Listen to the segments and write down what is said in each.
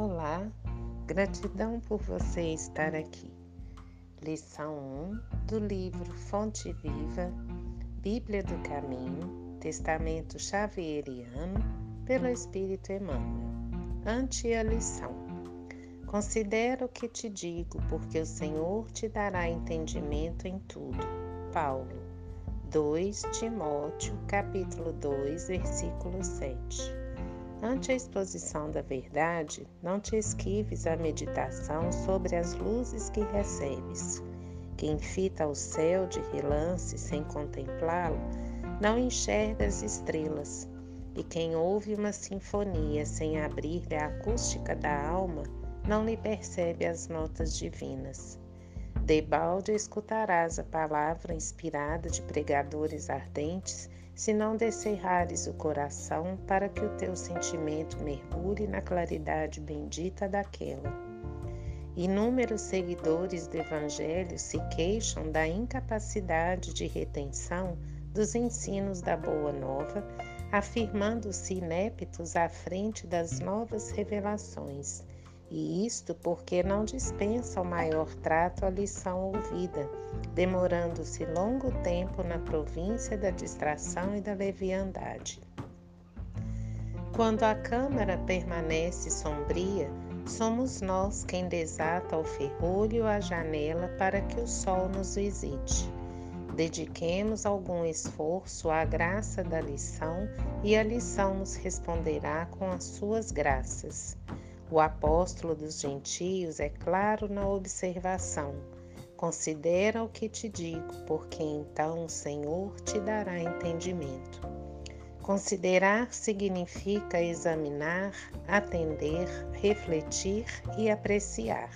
Olá, gratidão por você estar aqui. Lição 1 do livro Fonte Viva, Bíblia do Caminho, Testamento Xavieriano, pelo Espírito Emmanuel. Ante a lição. Considera o que te digo, porque o Senhor te dará entendimento em tudo. Paulo, 2 Timóteo, capítulo 2, versículo 7. Ante a exposição da verdade, não te esquives a meditação sobre as luzes que recebes. Quem fita o céu de relance sem contemplá-lo, não enxerga as estrelas. E quem ouve uma sinfonia sem abrir-lhe a acústica da alma, não lhe percebe as notas divinas. Debalde escutarás a palavra inspirada de pregadores ardentes se não descerrares o coração para que o teu sentimento mergulhe na claridade bendita daquela. Inúmeros seguidores do Evangelho se queixam da incapacidade de retenção dos ensinos da Boa Nova, afirmando-se ineptos à frente das novas revelações, e isto porque não dispensa o maior trato à lição ouvida demorando-se longo tempo na província da distração e da leviandade. Quando a câmara permanece sombria, somos nós quem desata o ferrolho à janela para que o sol nos visite. Dediquemos algum esforço à graça da lição e a lição nos responderá com as suas graças. O apóstolo dos gentios é claro na observação Considera o que te digo, porque então o Senhor te dará entendimento. Considerar significa examinar, atender, refletir e apreciar.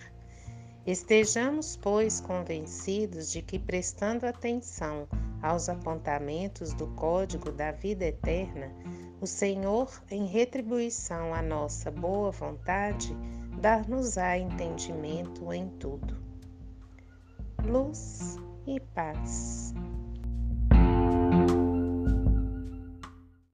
Estejamos, pois, convencidos de que, prestando atenção aos apontamentos do código da vida eterna, o Senhor, em retribuição à nossa boa vontade, dar-nos-á entendimento em tudo luz e paz.